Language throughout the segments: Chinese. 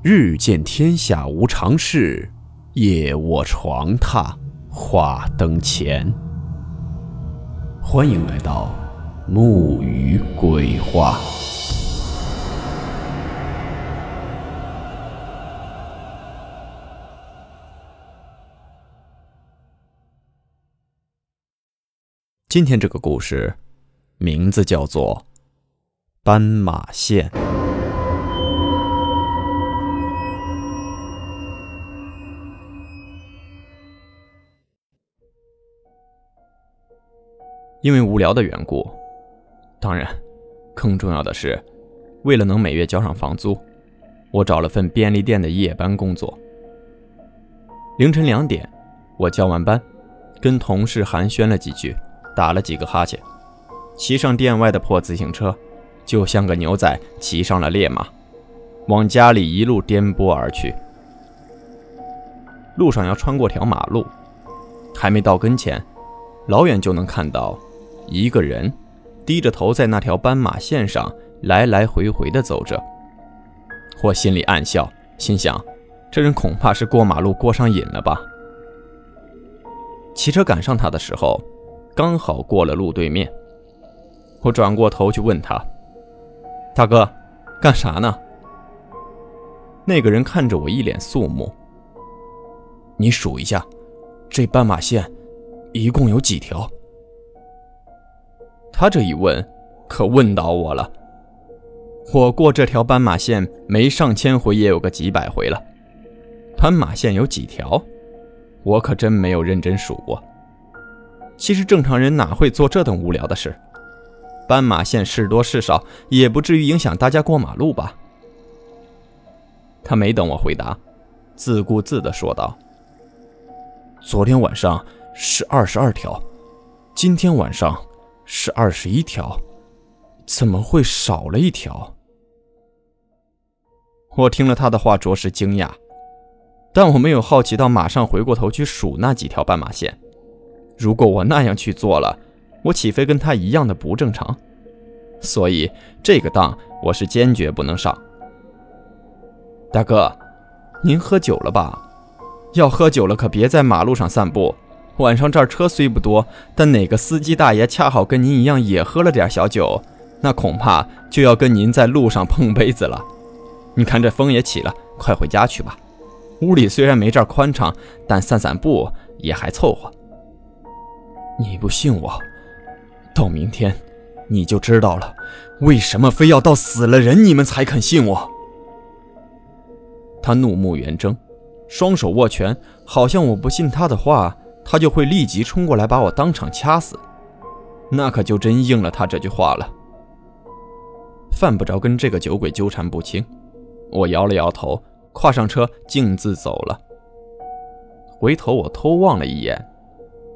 日见天下无常事，夜卧床榻话灯前。欢迎来到木鱼鬼话。今天这个故事名字叫做《斑马线》。因为无聊的缘故，当然，更重要的是，为了能每月交上房租，我找了份便利店的夜班工作。凌晨两点，我交完班，跟同事寒暄了几句，打了几个哈欠，骑上店外的破自行车，就像个牛仔骑上了烈马，往家里一路颠簸而去。路上要穿过条马路，还没到跟前，老远就能看到。一个人低着头在那条斑马线上来来回回地走着，我心里暗笑，心想：这人恐怕是过马路过上瘾了吧。骑车赶上他的时候，刚好过了路对面。我转过头去问他：“大哥，干啥呢？”那个人看着我，一脸肃穆：“你数一下，这斑马线一共有几条？”他这一问，可问倒我了。我过这条斑马线没上千回，也有个几百回了。斑马线有几条？我可真没有认真数过。其实正常人哪会做这等无聊的事？斑马线是多是少，也不至于影响大家过马路吧？他没等我回答，自顾自地说道：“昨天晚上是二十二条，今天晚上……”是二十一条，怎么会少了一条？我听了他的话，着实惊讶，但我没有好奇到马上回过头去数那几条斑马线。如果我那样去做了，我岂非跟他一样的不正常？所以这个当我是坚决不能上。大哥，您喝酒了吧？要喝酒了，可别在马路上散步。晚上这儿车虽不多，但哪个司机大爷恰好跟您一样也喝了点小酒，那恐怕就要跟您在路上碰杯子了。你看这风也起了，快回家去吧。屋里虽然没这儿宽敞，但散散步也还凑合。你不信我，到明天你就知道了。为什么非要到死了人你们才肯信我？他怒目圆睁，双手握拳，好像我不信他的话。他就会立即冲过来把我当场掐死，那可就真应了他这句话了。犯不着跟这个酒鬼纠缠不清。我摇了摇头，跨上车，径自走了。回头我偷望了一眼，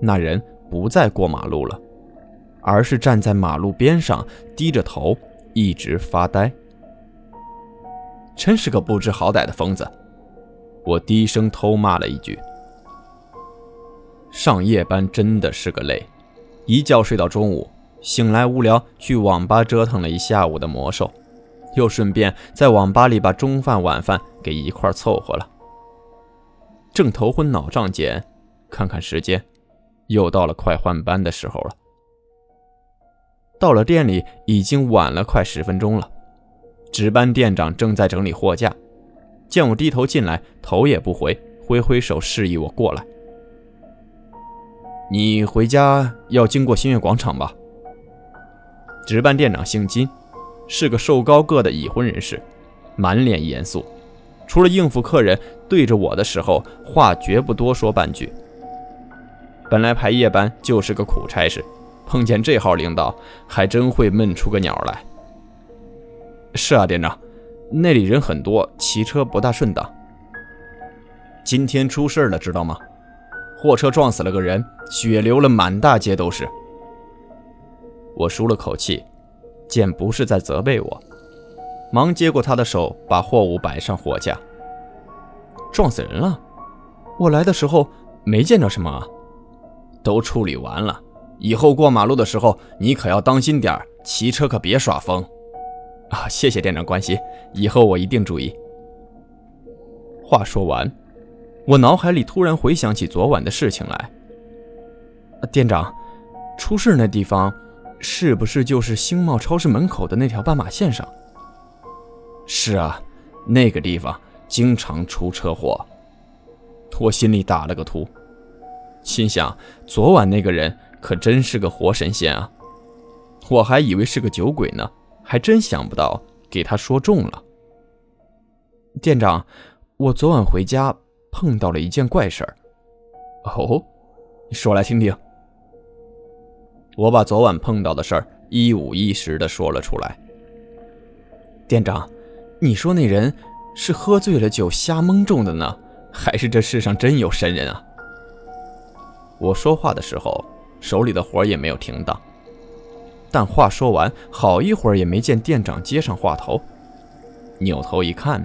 那人不再过马路了，而是站在马路边上，低着头，一直发呆。真是个不知好歹的疯子！我低声偷骂了一句。上夜班真的是个累，一觉睡到中午，醒来无聊，去网吧折腾了一下午的魔兽，又顺便在网吧里把中饭晚饭给一块凑合了。正头昏脑胀间，看看时间，又到了快换班的时候了。到了店里已经晚了快十分钟了，值班店长正在整理货架，见我低头进来，头也不回，挥挥手示意我过来。你回家要经过新月广场吧？值班店长姓金，是个瘦高个的已婚人士，满脸严肃，除了应付客人，对着我的时候话绝不多说半句。本来排夜班就是个苦差事，碰见这号领导，还真会闷出个鸟来。是啊，店长，那里人很多，骑车不大顺当。今天出事了，知道吗？货车撞死了个人，血流了满大街都是。我舒了口气，见不是在责备我，忙接过他的手，把货物摆上货架。撞死人了？我来的时候没见着什么啊。都处理完了，以后过马路的时候你可要当心点骑车可别耍疯。啊，谢谢店长关心，以后我一定注意。话说完，我脑海里突然回想起昨晚的事情来。店长，出事那地方，是不是就是星茂超市门口的那条斑马线上？是啊，那个地方经常出车祸。我心里打了个突，心想：昨晚那个人可真是个活神仙啊！我还以为是个酒鬼呢，还真想不到给他说中了。店长，我昨晚回家碰到了一件怪事儿。哦，说来听听。我把昨晚碰到的事儿一五一十的说了出来。店长，你说那人是喝醉了酒瞎蒙中的呢，还是这世上真有神人啊？我说话的时候，手里的活也没有停当。但话说完，好一会儿也没见店长接上话头。扭头一看，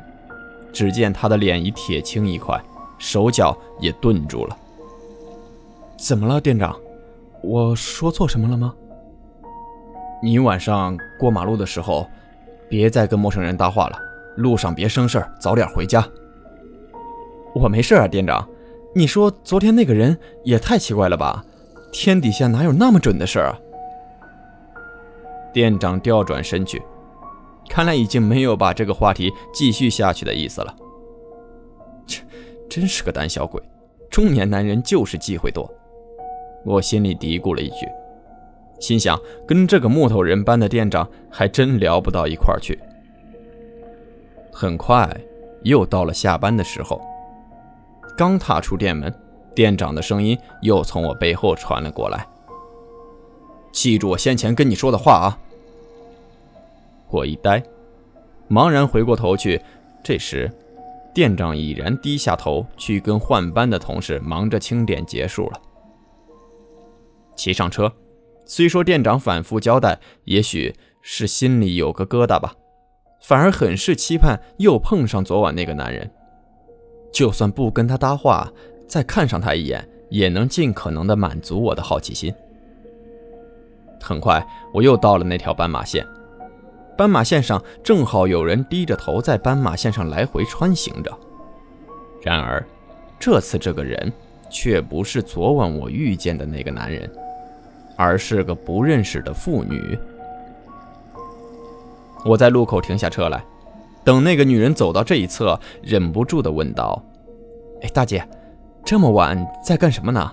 只见他的脸已铁青一块，手脚也顿住了。怎么了，店长？我说错什么了吗？你晚上过马路的时候，别再跟陌生人搭话了。路上别生事儿，早点回家。我没事啊，店长。你说昨天那个人也太奇怪了吧？天底下哪有那么准的事儿啊？店长调转身去，看来已经没有把这个话题继续下去的意思了。真是个胆小鬼。中年男人就是忌讳多。我心里嘀咕了一句，心想跟这个木头人般的店长还真聊不到一块去。很快又到了下班的时候，刚踏出店门，店长的声音又从我背后传了过来：“记住我先前跟你说的话啊！”我一呆，茫然回过头去，这时店长已然低下头去跟换班的同事忙着清点结束了。骑上车，虽说店长反复交代，也许是心里有个疙瘩吧，反而很是期盼又碰上昨晚那个男人。就算不跟他搭话，再看上他一眼，也能尽可能的满足我的好奇心。很快，我又到了那条斑马线，斑马线上正好有人低着头在斑马线上来回穿行着。然而，这次这个人却不是昨晚我遇见的那个男人。而是个不认识的妇女。我在路口停下车来，等那个女人走到这一侧，忍不住的问道：“哎，大姐，这么晚在干什么呢？”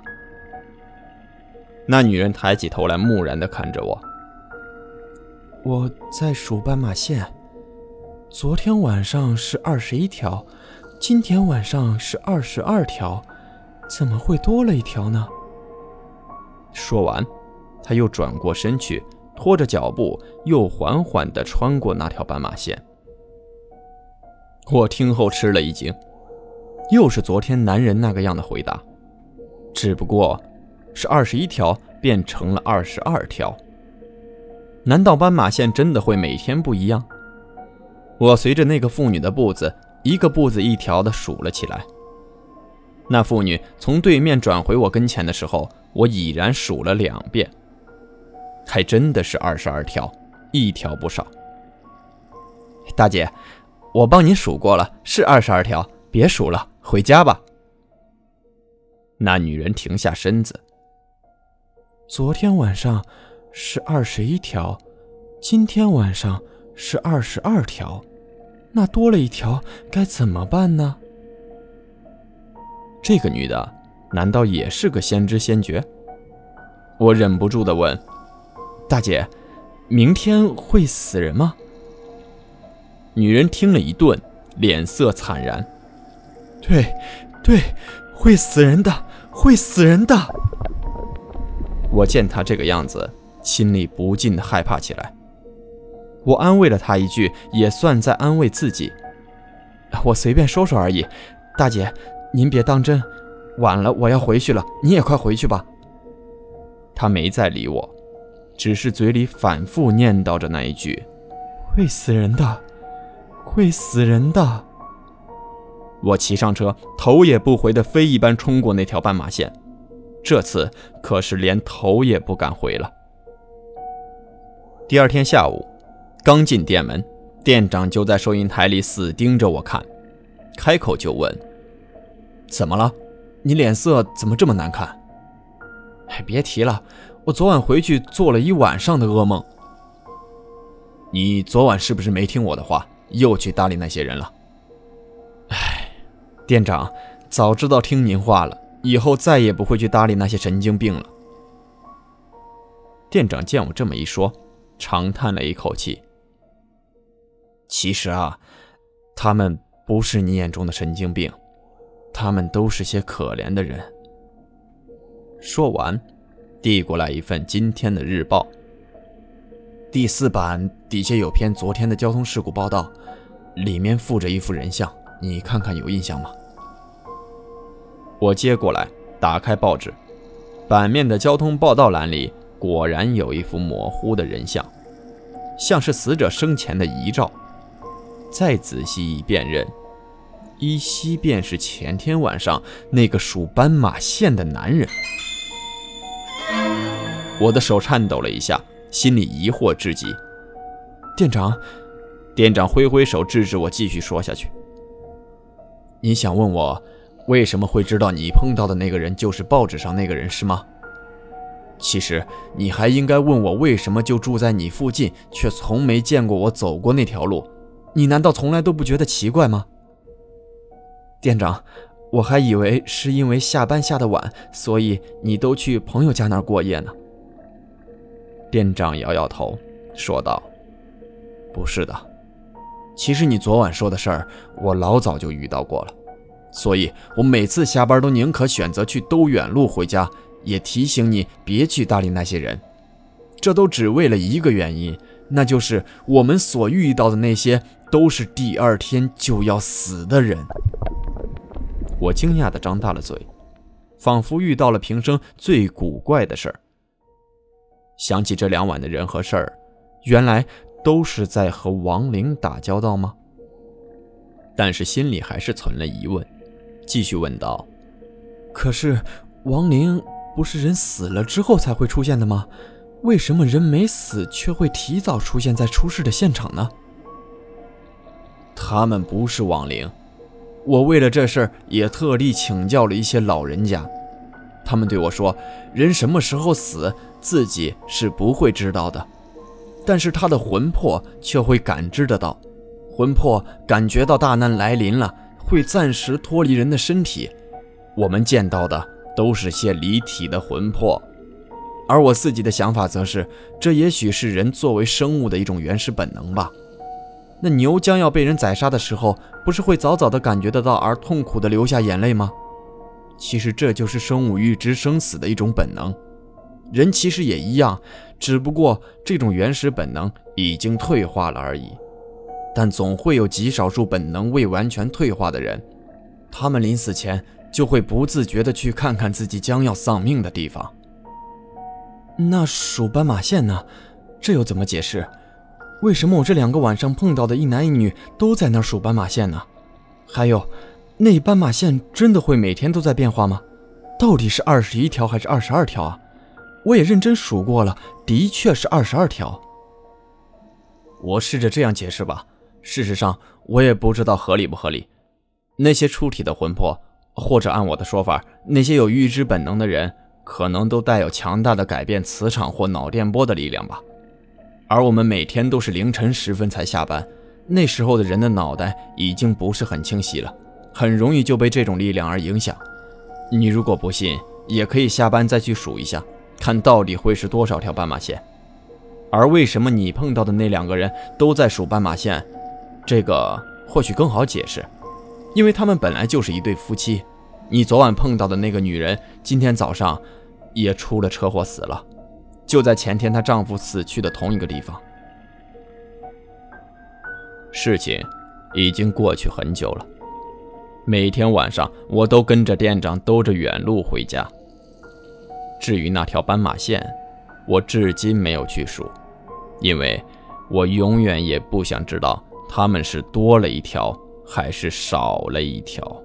那女人抬起头来，木然的看着我：“我在数斑马线，昨天晚上是二十一条，今天晚上是二十二条，怎么会多了一条呢？”说完。他又转过身去，拖着脚步，又缓缓地穿过那条斑马线。我听后吃了一惊，又是昨天男人那个样的回答，只不过是二十一条变成了二十二条。难道斑马线真的会每天不一样？我随着那个妇女的步子，一个步子一条的数了起来。那妇女从对面转回我跟前的时候，我已然数了两遍。还真的是二十二条，一条不少。大姐，我帮你数过了，是二十二条，别数了，回家吧。那女人停下身子。昨天晚上是二十一条，今天晚上是二十二条，那多了一条该怎么办呢？这个女的难道也是个先知先觉？我忍不住的问。大姐，明天会死人吗？女人听了一顿，脸色惨然。对，对，会死人的，会死人的。我见她这个样子，心里不禁的害怕起来。我安慰了她一句，也算在安慰自己。我随便说说而已。大姐，您别当真。晚了，我要回去了，你也快回去吧。她没再理我。只是嘴里反复念叨着那一句：“会死人的，会死人的。”我骑上车，头也不回的飞一般冲过那条斑马线，这次可是连头也不敢回了。第二天下午，刚进店门，店长就在收银台里死盯着我看，开口就问：“怎么了？你脸色怎么这么难看？”哎，别提了，我昨晚回去做了一晚上的噩梦。你昨晚是不是没听我的话，又去搭理那些人了？哎，店长，早知道听您话了，以后再也不会去搭理那些神经病了。店长见我这么一说，长叹了一口气。其实啊，他们不是你眼中的神经病，他们都是些可怜的人。说完，递过来一份今天的日报。第四版底下有篇昨天的交通事故报道，里面附着一幅人像，你看看有印象吗？我接过来，打开报纸，版面的交通报道栏里果然有一幅模糊的人像，像是死者生前的遗照。再仔细一辨认，依稀便是前天晚上那个属斑马线的男人。我的手颤抖了一下，心里疑惑至极。店长，店长挥挥手制止我继续说下去。你想问我为什么会知道你碰到的那个人就是报纸上那个人是吗？其实你还应该问我为什么就住在你附近，却从没见过我走过那条路。你难道从来都不觉得奇怪吗？店长，我还以为是因为下班下的晚，所以你都去朋友家那儿过夜呢。店长摇摇头，说道：“不是的，其实你昨晚说的事儿，我老早就遇到过了，所以我每次下班都宁可选择去兜远路回家，也提醒你别去搭理那些人。这都只为了一个原因，那就是我们所遇到的那些都是第二天就要死的人。”我惊讶地张大了嘴，仿佛遇到了平生最古怪的事儿。想起这两晚的人和事儿，原来都是在和亡灵打交道吗？但是心里还是存了疑问，继续问道：“可是亡灵不是人死了之后才会出现的吗？为什么人没死却会提早出现在出事的现场呢？”他们不是亡灵，我为了这事儿也特地请教了一些老人家。他们对我说：“人什么时候死，自己是不会知道的，但是他的魂魄却会感知得到。魂魄感觉到大难来临了，会暂时脱离人的身体。我们见到的都是些离体的魂魄，而我自己的想法则是，这也许是人作为生物的一种原始本能吧。那牛将要被人宰杀的时候，不是会早早的感觉得到，而痛苦的流下眼泪吗？”其实这就是生物预知生死的一种本能，人其实也一样，只不过这种原始本能已经退化了而已。但总会有极少数本能未完全退化的人，他们临死前就会不自觉地去看看自己将要丧命的地方。那数斑马线呢？这又怎么解释？为什么我这两个晚上碰到的一男一女都在那数斑马线呢？还有。那斑马线真的会每天都在变化吗？到底是二十一条还是二十二条啊？我也认真数过了，的确是二十二条。我试着这样解释吧，事实上我也不知道合理不合理。那些出体的魂魄，或者按我的说法，那些有预知本能的人，可能都带有强大的改变磁场或脑电波的力量吧。而我们每天都是凌晨时分才下班，那时候的人的脑袋已经不是很清晰了。很容易就被这种力量而影响。你如果不信，也可以下班再去数一下，看到底会是多少条斑马线。而为什么你碰到的那两个人都在数斑马线，这个或许更好解释，因为他们本来就是一对夫妻。你昨晚碰到的那个女人，今天早上也出了车祸死了，就在前天她丈夫死去的同一个地方。事情已经过去很久了。每天晚上，我都跟着店长兜着远路回家。至于那条斑马线，我至今没有去数，因为我永远也不想知道他们是多了一条还是少了一条。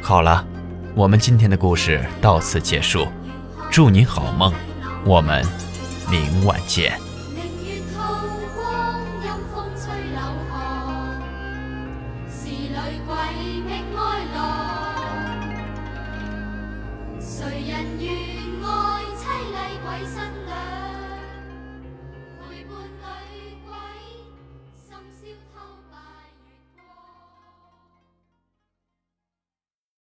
好了，我们今天的故事到此结束。祝你好梦，我们明晚见。